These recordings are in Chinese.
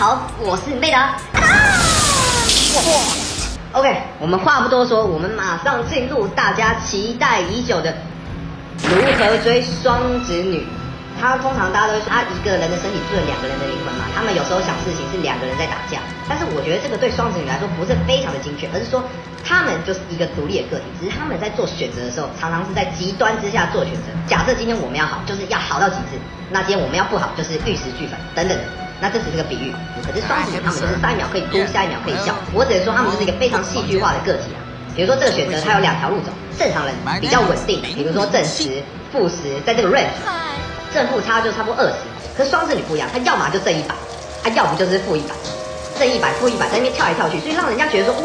好，我是妹达。OK，我们话不多说，我们马上进入大家期待已久的如何追双子女。他通常大家都会说，他一个人的身体住了两个人的灵魂嘛。他们有时候想事情是两个人在打架，但是我觉得这个对双子女来说不是非常的精确，而是说他们就是一个独立的个体，只是他们在做选择的时候，常常是在极端之下做选择。假设今天我们要好，就是要好到极致；那今天我们要不好，就是玉石俱焚等等的。那这只是个比喻，可是双子女他们就是上一秒可以哭，下一秒可以笑。我只能说他们就是一个非常戏剧化的个体啊。比如说这个选择，它有两条路走，正常人比较稳定，比如说正十、负十，在这个 range。正负差就差不多二十，可是双子女不一样，她要么就正一百，她要不就是负一百，正一百负一百在那边跳来跳去，所以让人家觉得说，哦，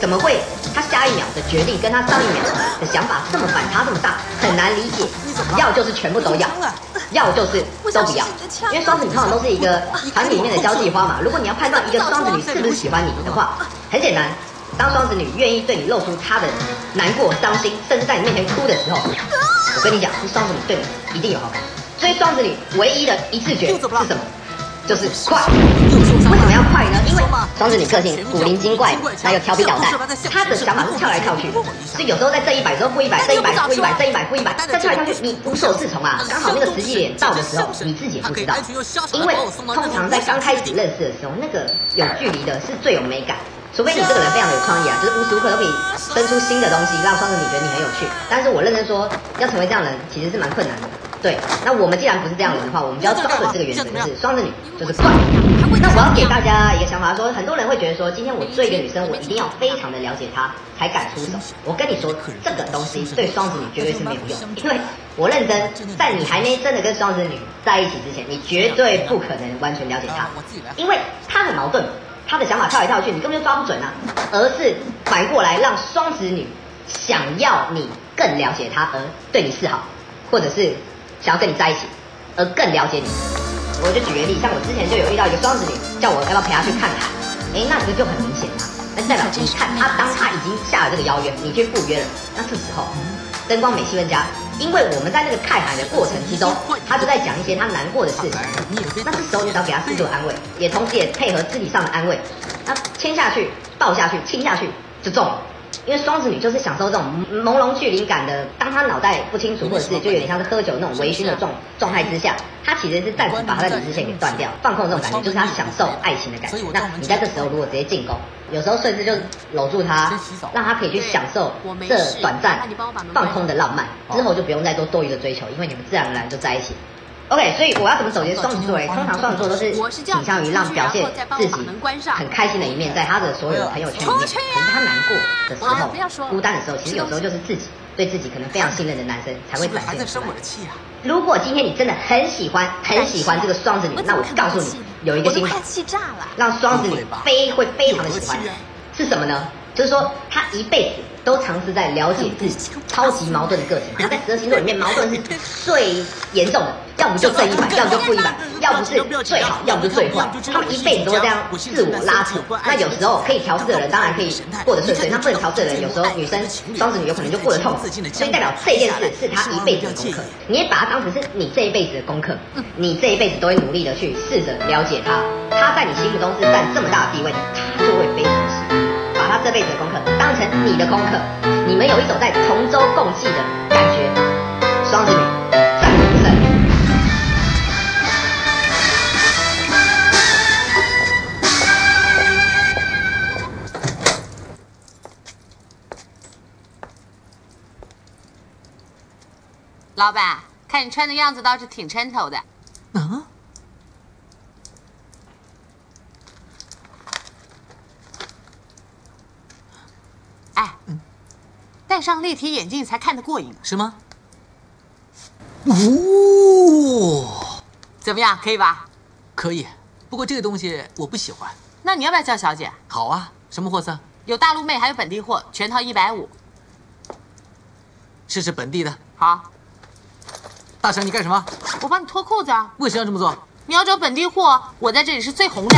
怎么会？她下一秒的决定跟她上一秒的想法这么反差这么大，很难理解。要就是全部都要，要就是都不要，因为双子女通常都是一个团里面的交际花嘛。如果你要判断一个双子女是不是喜欢你的话，很简单，当双子女愿意对你露出她的难过、伤心，甚至在你面前哭的时候，我跟你讲，是双子女对你一定有好感。所以双子女唯一的一次觉是什么？就是快。为什么要快呢？因为双子女个性古灵精怪，还有调皮捣蛋，她的想法是跳来跳去，所以有时候在这一百，时候负一百，这一百负一百，这一百负一百，再跳来跳去，你无所适从啊。刚好那个时机点到的时候，你自己也不知道。因为通常在刚开始认识的时候，那个有距离的是最有美感。除非你这个人非常的有创意啊，就是无时无刻都可以生出新的东西，让双子女觉得你很有趣。但是我认真说，要成为这样的人，其实是蛮困难的。对，那我们既然不是这样的人的话，我们就要抓准这个原则，就是双子女就是快。那我要给大家一个想法，说很多人会觉得说，今天我追一个女生，我一定要非常的了解她才敢出手。我跟你说，这个东西对双子女绝对是没有用，因为我认真，在你还没真的跟双子女在一起之前，你绝对不可能完全了解她，因为她很矛盾，她的想法跳来跳去，你根本就抓不准啊。而是反过来让双子女想要你更了解她，而对你示好，或者是。想要跟你在一起，而更了解你，我就举个例，像我之前就有遇到一个双子女，叫我要不要陪她去看海，哎，那这个就很明显啦，那代表你看她，当她已经下了这个邀约，你去赴约了，那这时候灯光美气氛佳，因为我们在那个看海的过程之中，她就在讲一些她难过的事情，那这时候你只要给她适度的安慰，也同时也配合肢体上的安慰，那牵下去、抱下去、亲下去就中了。因为双子女就是享受这种朦胧距离感的，当她脑袋不清楚，或者是就有点像是喝酒那种微醺的状状态之下，她其实是暂时把她的理智线给断掉，放空这种感觉，就是她享受爱情的感觉。那你在这时候如果直接进攻，有时候甚至就搂住她，让她可以去享受这短暂放空的浪漫，之后就不用再做多余的追求，因为你们自然而然就在一起。OK，所以我要怎么总结双子座？哎，通常双子座都是倾向于让表现自己很开心的一面，在他的所有朋友圈里面。可是他难过的时候、孤单的时候，其实有时候就是自己对自己可能非常信任的男生才会展现出来。如果今天你真的很喜欢、很喜欢这个双子女，那我告诉你，有一个心法，让双子女非会非常的喜欢，是什么呢？就是说，他一辈子都尝试在了解自己超级矛盾的个性。他在十二星座里面，矛盾是最严重的，要不就正一百，要不就负一百，要不是最好，要不就最坏。他们一辈子都会这样自我拉扯。那有时候可以调适的人，当然可以过得顺遂；那不能调适的人，有时候女生双子女有可能就过得痛苦。所以代表这件事是他一辈子的功课。你也把它当成是你这一辈子的功课。你这一辈子都会努力的去试着了解他。他在你心目中是占这么大的地位，他就会非常喜欢欢。他这辈子的功课当成你的功课，你们有一种在同舟共济的感觉。双子女战无不胜。老板，看你穿的样子倒是挺抻头的。啊？戴上立体眼镜才看得过瘾，是吗？哦，怎么样，可以吧？可以，不过这个东西我不喜欢。那你要不要叫小姐？好啊，什么货色？有大陆妹，还有本地货，全套一百五。试试本地的。好。大强，你干什么？我帮你脱裤子啊。为什么要这么做？你要找本地货，我在这里是最红的。